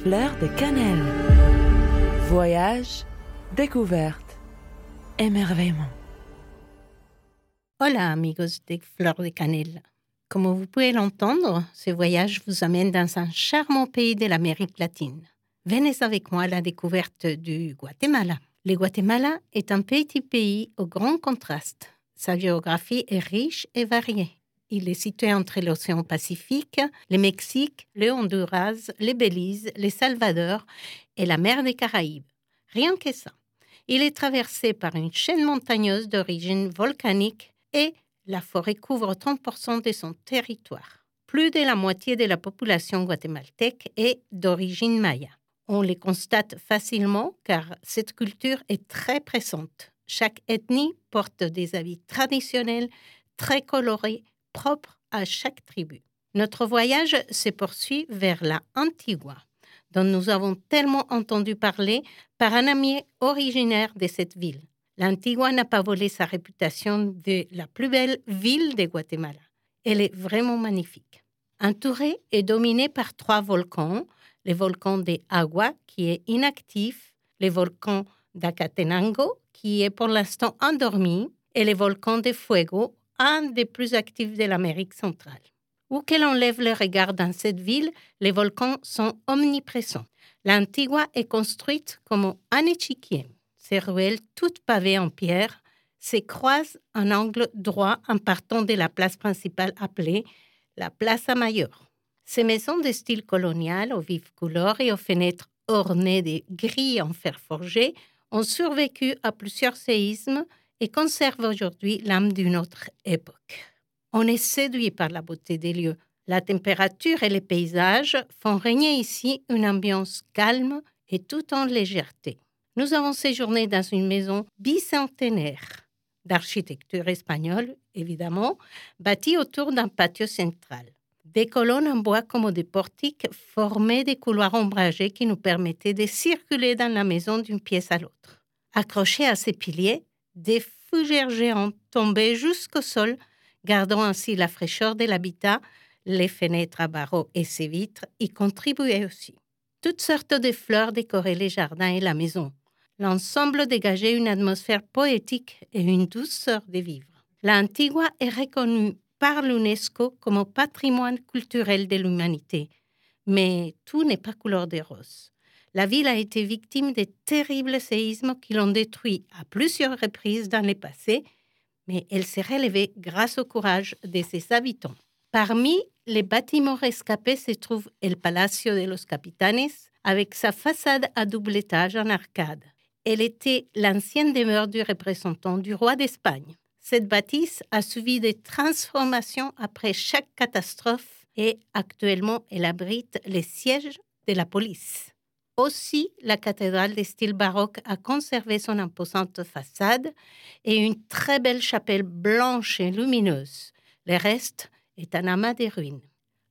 Fleur de cannelle. Voyage, découverte, émerveillement. Hola amigos de Fleur de Cannelle. Comme vous pouvez l'entendre, ce voyage vous amène dans un charmant pays de l'Amérique latine. Venez avec moi à la découverte du Guatemala. Le Guatemala est un petit pays au grand contraste. Sa géographie est riche et variée. Il est situé entre l'océan Pacifique, le Mexique, le Honduras, le Belize, le Salvador et la mer des Caraïbes. Rien que ça. Il est traversé par une chaîne montagneuse d'origine volcanique et la forêt couvre 30% de son territoire. Plus de la moitié de la population guatémaltèque est d'origine maya. On les constate facilement car cette culture est très présente. Chaque ethnie porte des habits traditionnels très colorés propre à chaque tribu. Notre voyage se poursuit vers la Antigua, dont nous avons tellement entendu parler par un ami originaire de cette ville. L'Antigua n'a pas volé sa réputation de la plus belle ville de Guatemala. Elle est vraiment magnifique. Entourée et dominée par trois volcans, le volcan de Agua, qui est inactif, le volcan d'Acatenango, qui est pour l'instant endormi, et le volcan de Fuego, un des plus actifs de l'Amérique centrale. Où que l'on lève le regard dans cette ville, les volcans sont omniprésents. L'Antigua est construite comme un échiquier. Ces ruelles toutes pavées en pierre se croisent en angle droit en partant de la place principale appelée la Plaza Mayor. Ces maisons de style colonial aux vives couleurs et aux fenêtres ornées de grilles en fer forgé ont survécu à plusieurs séismes et conserve aujourd'hui l'âme d'une autre époque. On est séduit par la beauté des lieux. La température et les paysages font régner ici une ambiance calme et tout en légèreté. Nous avons séjourné dans une maison bicentenaire d'architecture espagnole, évidemment, bâtie autour d'un patio central. Des colonnes en bois comme des portiques formaient des couloirs ombragés qui nous permettaient de circuler dans la maison d'une pièce à l'autre. Accrochés à ces piliers, des fougères géantes tombaient jusqu'au sol, gardant ainsi la fraîcheur de l'habitat. Les fenêtres à barreaux et ses vitres y contribuaient aussi. Toutes sortes de fleurs décoraient les jardins et la maison. L'ensemble dégageait une atmosphère poétique et une douceur de vivre. L'Antigua est reconnue par l'UNESCO comme patrimoine culturel de l'humanité. Mais tout n'est pas couleur de rose la ville a été victime de terribles séismes qui l'ont détruit à plusieurs reprises dans le passé, mais elle s'est relevée grâce au courage de ses habitants. Parmi les bâtiments rescapés se trouve El Palacio de los Capitanes, avec sa façade à double étage en arcade. Elle était l'ancienne demeure du représentant du roi d'Espagne. Cette bâtisse a suivi des transformations après chaque catastrophe et actuellement elle abrite les sièges de la police. Aussi, la cathédrale de style baroque a conservé son imposante façade et une très belle chapelle blanche et lumineuse. Le reste est un amas de ruines.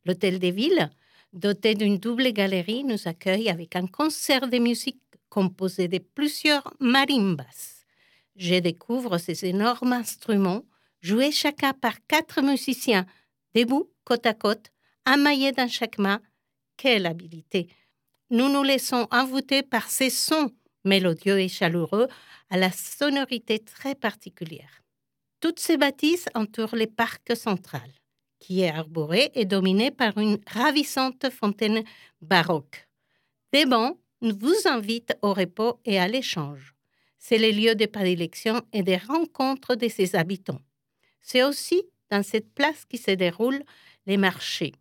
L'hôtel des villes, doté d'une double galerie, nous accueille avec un concert de musique composé de plusieurs marimbas. Je découvre ces énormes instruments joués chacun par quatre musiciens, debout, côte à côte, amaillés dans chaque main. Quelle habileté! Nous nous laissons envoûter par ces sons mélodieux et chaleureux à la sonorité très particulière. Toutes ces bâtisses entourent le parc central, qui est arboré et dominé par une ravissante fontaine baroque. Des bancs vous invitent au repos et à l'échange. C'est le lieu de prédilection et de rencontres de ses habitants. C'est aussi dans cette place qui se déroulent les marchés,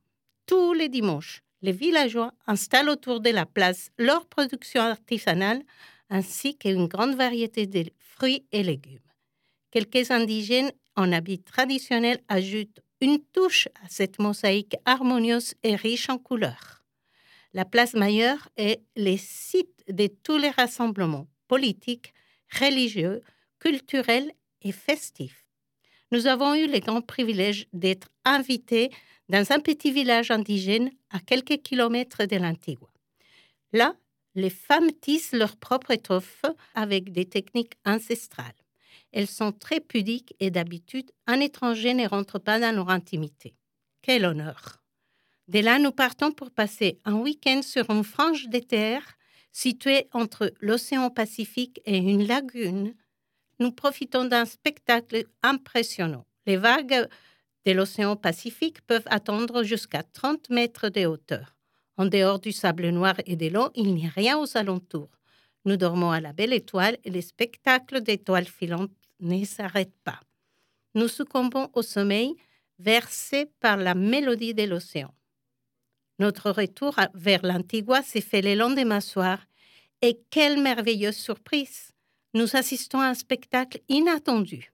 tous les dimanches, les villageois installent autour de la place leur production artisanale ainsi qu'une grande variété de fruits et légumes. Quelques indigènes en habits traditionnels ajoutent une touche à cette mosaïque harmonieuse et riche en couleurs. La place Mailleure est le site de tous les rassemblements politiques, religieux, culturels et festifs. Nous avons eu le grand privilège d'être invités dans un petit village indigène à quelques kilomètres de l'Antigua. Là, les femmes tissent leur propre étoffe avec des techniques ancestrales. Elles sont très pudiques et d'habitude, un étranger ne rentre pas dans leur intimité. Quel honneur! De là, nous partons pour passer un week-end sur une frange de terre située entre l'océan Pacifique et une lagune. Nous profitons d'un spectacle impressionnant. Les vagues de l'océan Pacifique peuvent atteindre jusqu'à 30 mètres de hauteur. En dehors du sable noir et de l'eau, il n'y a rien aux alentours. Nous dormons à la belle étoile et le spectacle d'étoiles filantes ne s'arrête pas. Nous succombons au sommeil versé par la mélodie de l'océan. Notre retour vers l'Antigua s'est fait le lendemain soir et quelle merveilleuse surprise! Nous assistons à un spectacle inattendu.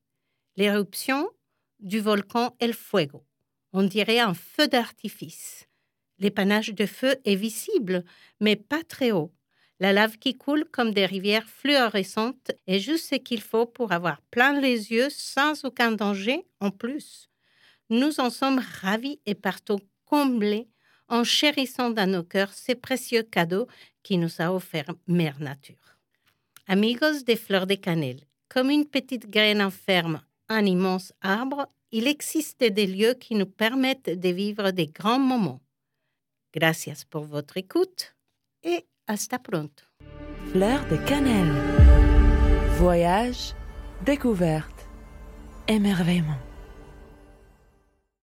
L'éruption du volcan El Fuego. On dirait un feu d'artifice. L'épanage de feu est visible, mais pas très haut. La lave qui coule comme des rivières fluorescentes est juste ce qu'il faut pour avoir plein les yeux sans aucun danger en plus. Nous en sommes ravis et partons comblés en chérissant dans nos cœurs ces précieux cadeaux qui nous a offert Mère Nature. Amigos des fleurs de cannelle, comme une petite graine enferme un immense arbre, il existe des lieux qui nous permettent de vivre des grands moments. Gracias pour votre écoute et hasta pronto. Fleur de cannelle. Voyage, découverte, émerveillement.